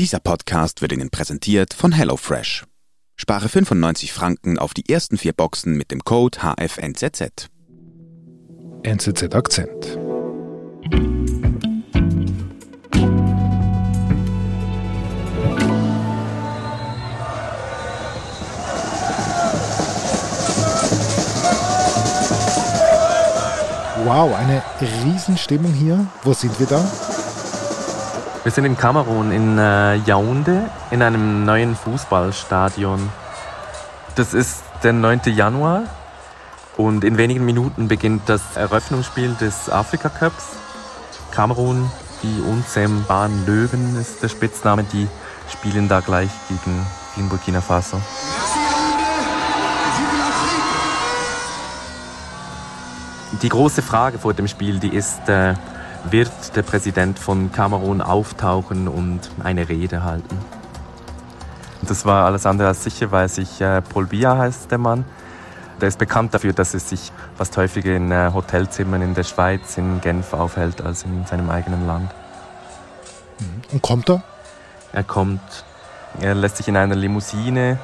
Dieser Podcast wird Ihnen präsentiert von HelloFresh. Spare 95 Franken auf die ersten vier Boxen mit dem Code HFNZZ. NZZ Akzent. Wow, eine Riesenstimmung hier. Wo sind wir da? Wir sind in Kamerun, in äh, Yaoundé, in einem neuen Fußballstadion. Das ist der 9. Januar und in wenigen Minuten beginnt das Eröffnungsspiel des Afrika Cups. Kamerun, die unzähmbaren Löwen ist der Spitzname, die spielen da gleich gegen, gegen Burkina Faso. Die große Frage vor dem Spiel, die ist, äh, wird der Präsident von Kamerun auftauchen und eine Rede halten. Das war alles andere als sicher, weil sich äh, Paul Biya heißt der Mann. Der ist bekannt dafür, dass er sich fast häufiger in äh, Hotelzimmern in der Schweiz, in Genf aufhält, als in seinem eigenen Land. Mhm. Und kommt er? Er kommt, er lässt sich in einer Limousine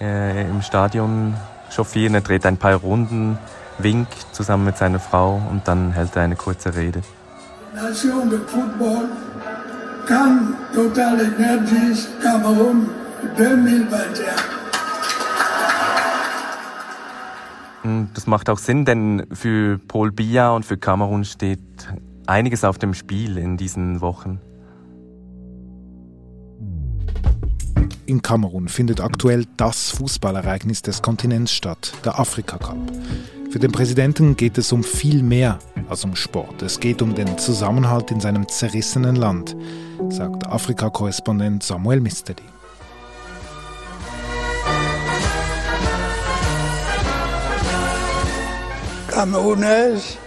äh, im Stadion chauffieren, er dreht ein paar Runden, winkt zusammen mit seiner Frau und dann hält er eine kurze Rede. Nation de football, Cannes Total Energies Cameroun 2021. Das macht auch Sinn, denn für Paul Biya und für Kamerun steht einiges auf dem Spiel in diesen Wochen. In Kamerun findet aktuell das Fußballereignis des Kontinents statt, der Afrika Cup. Für den Präsidenten geht es um viel mehr als um Sport. Es geht um den Zusammenhalt in seinem zerrissenen Land, sagt Afrika-Korrespondent Samuel Misteri. Camerounaise,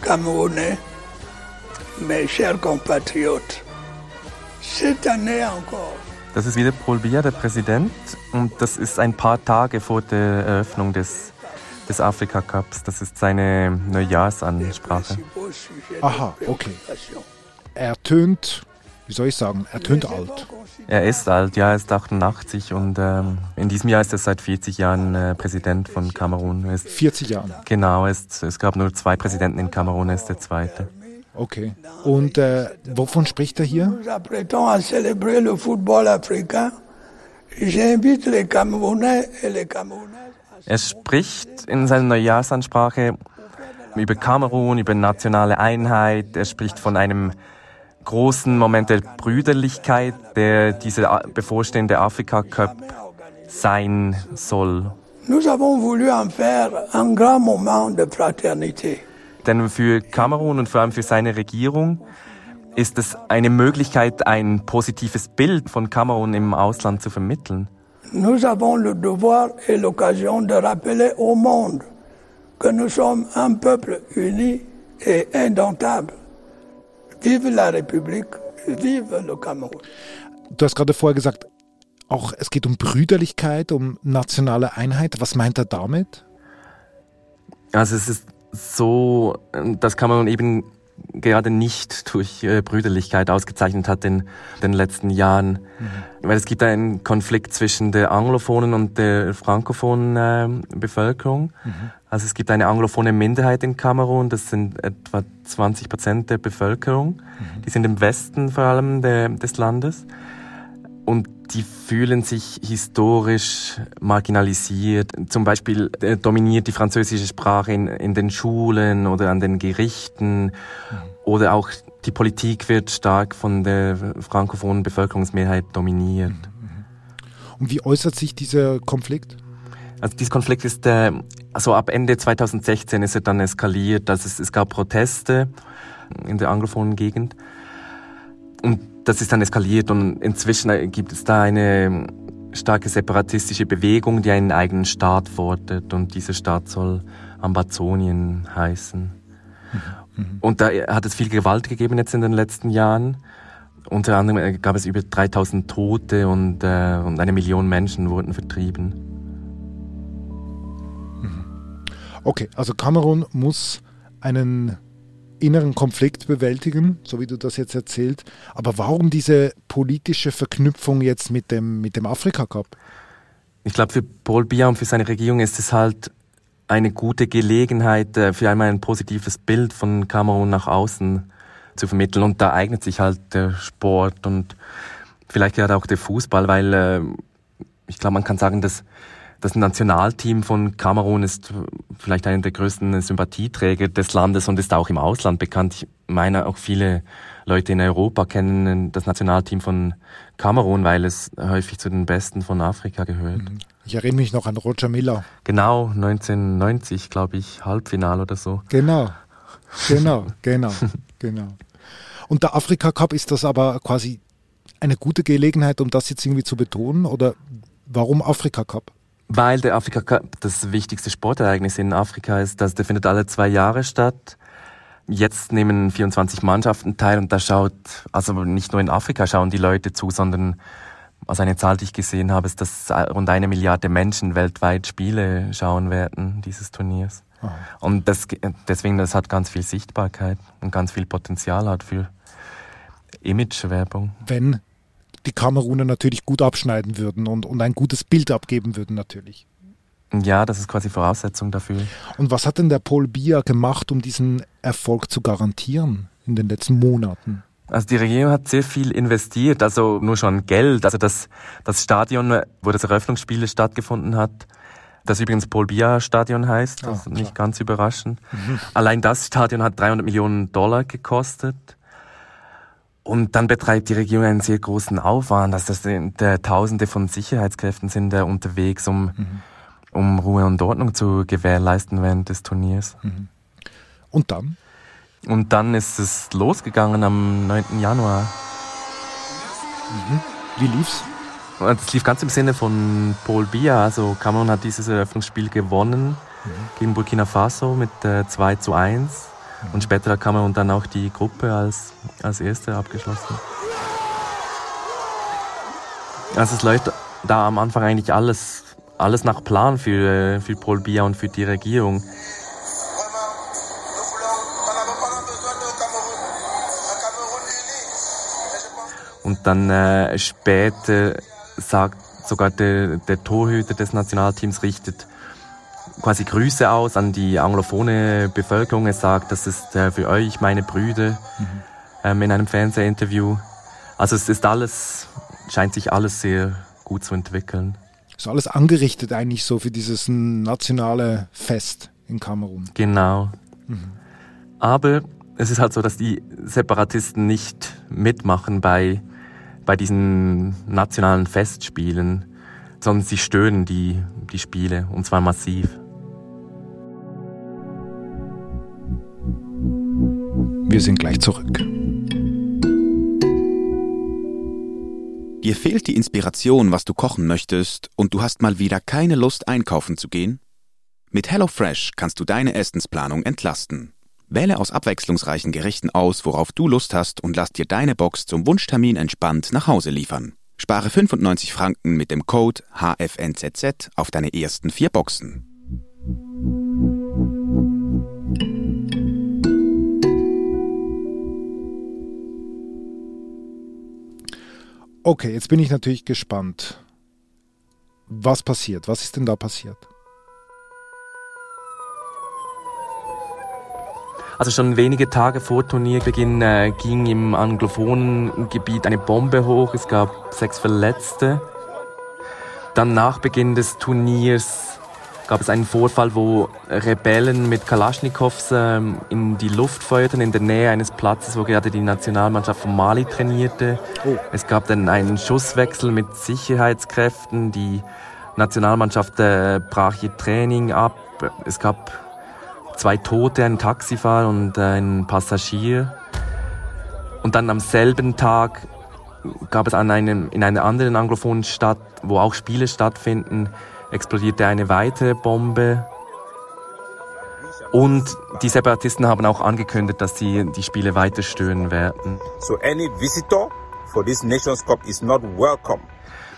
Camerounais, mes chers compatriotes, cette année encore, Das ist wieder Paul Biya, der Präsident, und das ist ein paar Tage vor der Eröffnung des, des Afrika Cups. Das ist seine Neujahrsansprache. Aha, okay. Er tönt, wie soll ich sagen, er tönt alt. Er ist alt, ja, er ist 88 und ähm, in diesem Jahr ist er seit 40 Jahren äh, Präsident von Kamerun. Er ist, 40 Jahre. genau, er ist, es gab nur zwei Präsidenten in Kamerun, er ist der zweite. Okay. Und äh, wovon spricht er hier? nous Er spricht in seiner Neujahrsansprache über Kamerun, über nationale Einheit. Er spricht von einem großen Moment der Brüderlichkeit, der dieser bevorstehende Afrika Cup sein soll. Nous avons voulu en faire un grand moment de fraternité. Denn für Kamerun und vor allem für seine Regierung ist es eine Möglichkeit, ein positives Bild von Kamerun im Ausland zu vermitteln. Nous avons le devoir et l'occasion de rappeler au monde que nous sommes un peuple uni et indomptable. Vive la République, vive le Cameroun. Du hast gerade vorher gesagt, auch es geht um Brüderlichkeit, um nationale Einheit. Was meint er damit? Also es ist so, dass Kamerun eben gerade nicht durch äh, Brüderlichkeit ausgezeichnet hat in den letzten Jahren. Mhm. Weil es gibt einen Konflikt zwischen der anglophonen und der frankophonen äh, Bevölkerung. Mhm. Also es gibt eine anglophone Minderheit in Kamerun, das sind etwa 20 Prozent der Bevölkerung. Mhm. Die sind im Westen vor allem der, des Landes. Und die fühlen sich historisch marginalisiert. Zum Beispiel äh, dominiert die französische Sprache in, in den Schulen oder an den Gerichten. Mhm. Oder auch die Politik wird stark von der frankophonen Bevölkerungsmehrheit dominiert. Mhm. Und wie äußert sich dieser Konflikt? Also dieser Konflikt ist, äh, also ab Ende 2016 ist er dann eskaliert. Also es, es gab Proteste in der anglophonen Gegend. Und das ist dann eskaliert und inzwischen gibt es da eine starke separatistische Bewegung, die einen eigenen Staat fordert und dieser Staat soll Ambazonien heißen. Mhm. Und da hat es viel Gewalt gegeben jetzt in den letzten Jahren. Unter anderem gab es über 3000 Tote und, äh, und eine Million Menschen wurden vertrieben. Okay, also Kamerun muss einen inneren Konflikt bewältigen, so wie du das jetzt erzählt. Aber warum diese politische Verknüpfung jetzt mit dem, mit dem Afrika Cup? Ich glaube, für Paul Biya und für seine Regierung ist es halt eine gute Gelegenheit, äh, für einmal ein positives Bild von Kamerun nach außen zu vermitteln. Und da eignet sich halt der Sport und vielleicht gerade auch der Fußball, weil äh, ich glaube, man kann sagen, dass das Nationalteam von Kamerun ist vielleicht einer der größten Sympathieträger des Landes und ist auch im Ausland bekannt. Ich meine, auch viele Leute in Europa kennen das Nationalteam von Kamerun, weil es häufig zu den besten von Afrika gehört. Mhm. Ich erinnere mich noch an Roger Miller. Genau, 1990, glaube ich, Halbfinal oder so. Genau, genau, genau, genau. Und der Afrika Cup ist das aber quasi eine gute Gelegenheit, um das jetzt irgendwie zu betonen? Oder warum Afrika Cup? Weil der Afrika Cup das wichtigste Sportereignis in Afrika ist. Das, der findet alle zwei Jahre statt. Jetzt nehmen 24 Mannschaften teil und da schaut, also nicht nur in Afrika schauen die Leute zu, sondern also eine Zahl, die ich gesehen habe, ist, dass rund eine Milliarde Menschen weltweit Spiele schauen werden dieses Turniers. Aha. Und das, deswegen, das hat ganz viel Sichtbarkeit und ganz viel Potenzial hat für Imagewerbung. Wenn die Kameruner natürlich gut abschneiden würden und, und ein gutes Bild abgeben würden natürlich. Ja, das ist quasi Voraussetzung dafür. Und was hat denn der Paul Biya gemacht, um diesen Erfolg zu garantieren in den letzten Monaten? Also die Regierung hat sehr viel investiert, also nur schon Geld. Also das, das Stadion, wo das Eröffnungsspiel stattgefunden hat, das übrigens Paul Biya Stadion heißt, das oh, ist nicht ganz überraschend. Mhm. Allein das Stadion hat 300 Millionen Dollar gekostet. Und dann betreibt die Regierung einen sehr großen Aufwand. Also das der Tausende von Sicherheitskräften sind da unterwegs, um, mhm. um Ruhe und Ordnung zu gewährleisten während des Turniers. Mhm. Und dann? Und dann ist es losgegangen am 9. Januar. Mhm. Wie lief's? Es lief ganz im Sinne von Paul Biya. Also Cameron hat dieses Eröffnungsspiel gewonnen mhm. gegen Burkina Faso mit äh, 2 zu 1. Und später hat Kamerun dann auch die Gruppe als, als erste abgeschlossen. Also es läuft da am Anfang eigentlich alles, alles nach Plan für, für Paul Biya und für die Regierung. Und dann äh, später sagt sogar der, der Torhüter des Nationalteams richtet quasi Grüße aus an die anglophone Bevölkerung. Er sagt, das ist äh, für euch meine Brüder mhm. ähm, in einem Fernsehinterview. Also es ist alles, scheint sich alles sehr gut zu entwickeln. Ist alles angerichtet eigentlich so für dieses nationale Fest in Kamerun. Genau. Mhm. Aber es ist halt so, dass die Separatisten nicht mitmachen bei, bei diesen nationalen Festspielen, sondern sie stöhnen die, die Spiele und zwar massiv. Wir sind gleich zurück. Dir fehlt die Inspiration, was du kochen möchtest, und du hast mal wieder keine Lust einkaufen zu gehen? Mit HelloFresh kannst du deine Essensplanung entlasten. Wähle aus abwechslungsreichen Gerichten aus, worauf du Lust hast, und lass dir deine Box zum Wunschtermin entspannt nach Hause liefern. Spare 95 Franken mit dem Code HFNZZ auf deine ersten vier Boxen. Okay, jetzt bin ich natürlich gespannt. Was passiert? Was ist denn da passiert? Also schon wenige Tage vor Turnierbeginn äh, ging im anglophonen Gebiet eine Bombe hoch. Es gab sechs Verletzte. Dann nach Beginn des Turniers gab es einen Vorfall, wo Rebellen mit Kalaschnikows ähm, in die Luft feuerten, in der Nähe eines Platzes, wo gerade die Nationalmannschaft von Mali trainierte. Oh. Es gab dann einen Schusswechsel mit Sicherheitskräften. Die Nationalmannschaft äh, brach ihr Training ab. Es gab zwei Tote, einen Taxifahrer und äh, einen Passagier. Und dann am selben Tag gab es an einem, in einer anderen anglophonen Stadt, wo auch Spiele stattfinden, explodierte eine weitere Bombe. Und die Separatisten haben auch angekündigt, dass sie die Spiele weiter stören werden. So any visitor for this Nations Cup is not welcome.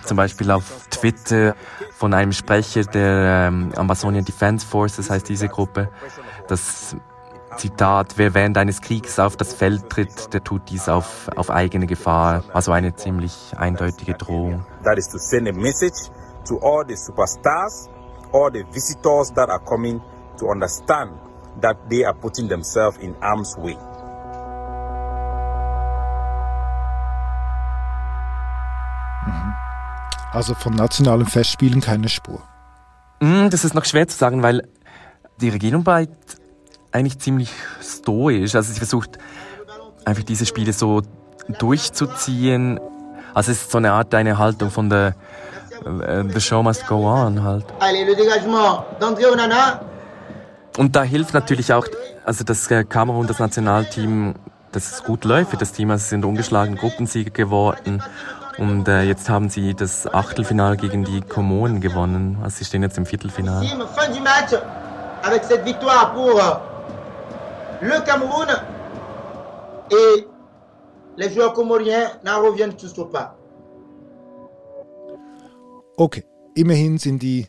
Zum Beispiel auf Twitter von einem Sprecher der ähm, Amazonian Defense Forces heißt diese Gruppe, dass Zitat, wer während eines Kriegs auf das Feld tritt, der tut dies auf, auf eigene Gefahr. Also eine ziemlich eindeutige Drohung. That is to send a message to all the superstars, all the visitors that are coming to understand that they are putting themselves in harm's way. Mhm. Also von nationalen Festspielen keine Spur. Mm, das ist noch schwer zu sagen, weil die Regierung bleibt eigentlich ziemlich stoisch. Also sie versucht einfach diese Spiele so durchzuziehen. Also es ist so eine Art eine Haltung von der The Show Must Go On halt. Und da hilft natürlich auch, also das Kamerun, das Nationalteam, dass es gut läuft für das Team. Also sie sind ungeschlagen Gruppensieger geworden. Und äh, jetzt haben sie das Achtelfinale gegen die Komoren gewonnen. Also sie stehen jetzt im Viertelfinale. Avec cette victoire pour euh, le Cameroun et les joueurs comoriens n'en reviennent toujours pas. Okay, immerhin sind die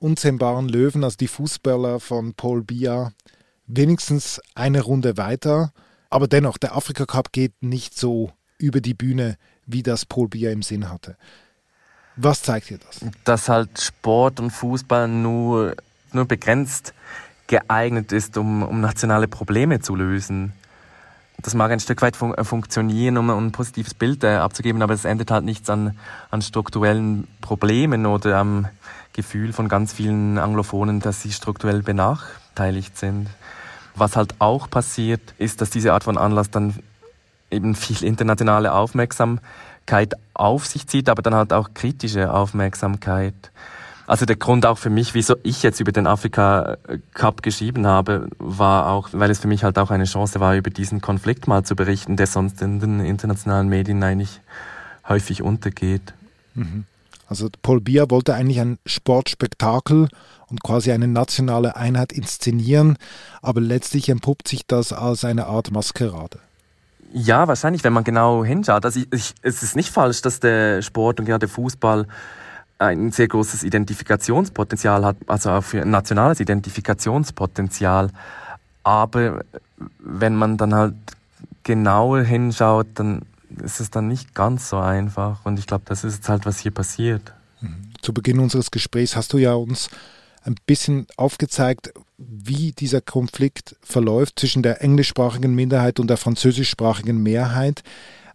unzähmbaren Löwen, also die Fußballer von Paul Biya, wenigstens eine Runde weiter. Aber dennoch, der Afrika Cup geht nicht so über die Bühne, wie das Paul Biya im Sinn hatte. Was zeigt dir das? Dass halt Sport und Fußball nur, nur begrenzt geeignet ist, um, um nationale Probleme zu lösen. Das mag ein Stück weit fun funktionieren, um ein positives Bild äh, abzugeben, aber es endet halt nichts an, an strukturellen Problemen oder am Gefühl von ganz vielen Anglophonen, dass sie strukturell benachteiligt sind. Was halt auch passiert, ist, dass diese Art von Anlass dann eben viel internationale Aufmerksamkeit auf sich zieht, aber dann halt auch kritische Aufmerksamkeit. Also der Grund auch für mich, wieso ich jetzt über den Afrika Cup geschrieben habe, war auch, weil es für mich halt auch eine Chance war, über diesen Konflikt mal zu berichten, der sonst in den internationalen Medien eigentlich häufig untergeht. Mhm. Also Paul Biya wollte eigentlich ein Sportspektakel und quasi eine nationale Einheit inszenieren, aber letztlich entpuppt sich das als eine Art Maskerade. Ja, wahrscheinlich, wenn man genau hinschaut. Also ich, ich, es ist nicht falsch, dass der Sport und gerade Fußball ein sehr großes Identifikationspotenzial hat, also auch für ein nationales Identifikationspotenzial. Aber wenn man dann halt genauer hinschaut, dann ist es dann nicht ganz so einfach. Und ich glaube, das ist jetzt halt, was hier passiert. Mhm. Zu Beginn unseres Gesprächs hast du ja uns ein bisschen aufgezeigt, wie dieser Konflikt verläuft zwischen der englischsprachigen Minderheit und der französischsprachigen Mehrheit.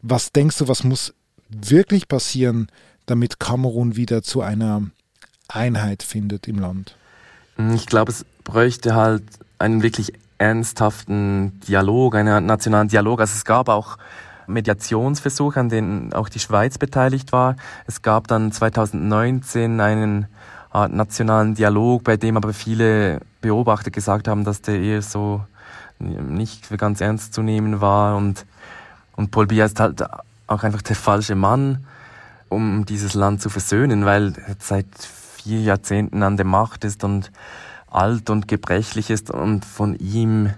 Was denkst du, was muss wirklich passieren, damit Kamerun wieder zu einer Einheit findet im Land? Ich glaube, es bräuchte halt einen wirklich ernsthaften Dialog, einen nationalen Dialog. Also es gab auch Mediationsversuche, an denen auch die Schweiz beteiligt war. Es gab dann 2019 einen Art nationalen Dialog, bei dem aber viele Beobachter gesagt haben, dass der eher so nicht ganz ernst zu nehmen war und, und Paul Biya ist halt auch einfach der falsche Mann, um dieses Land zu versöhnen, weil seit vier Jahrzehnten an der Macht ist und alt und gebrechlich ist und von ihm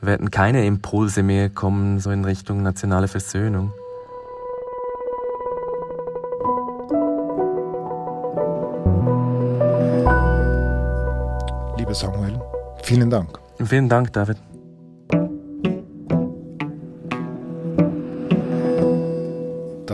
werden keine Impulse mehr kommen, so in Richtung nationale Versöhnung. Liebe Samuel, vielen Dank. Vielen Dank, David.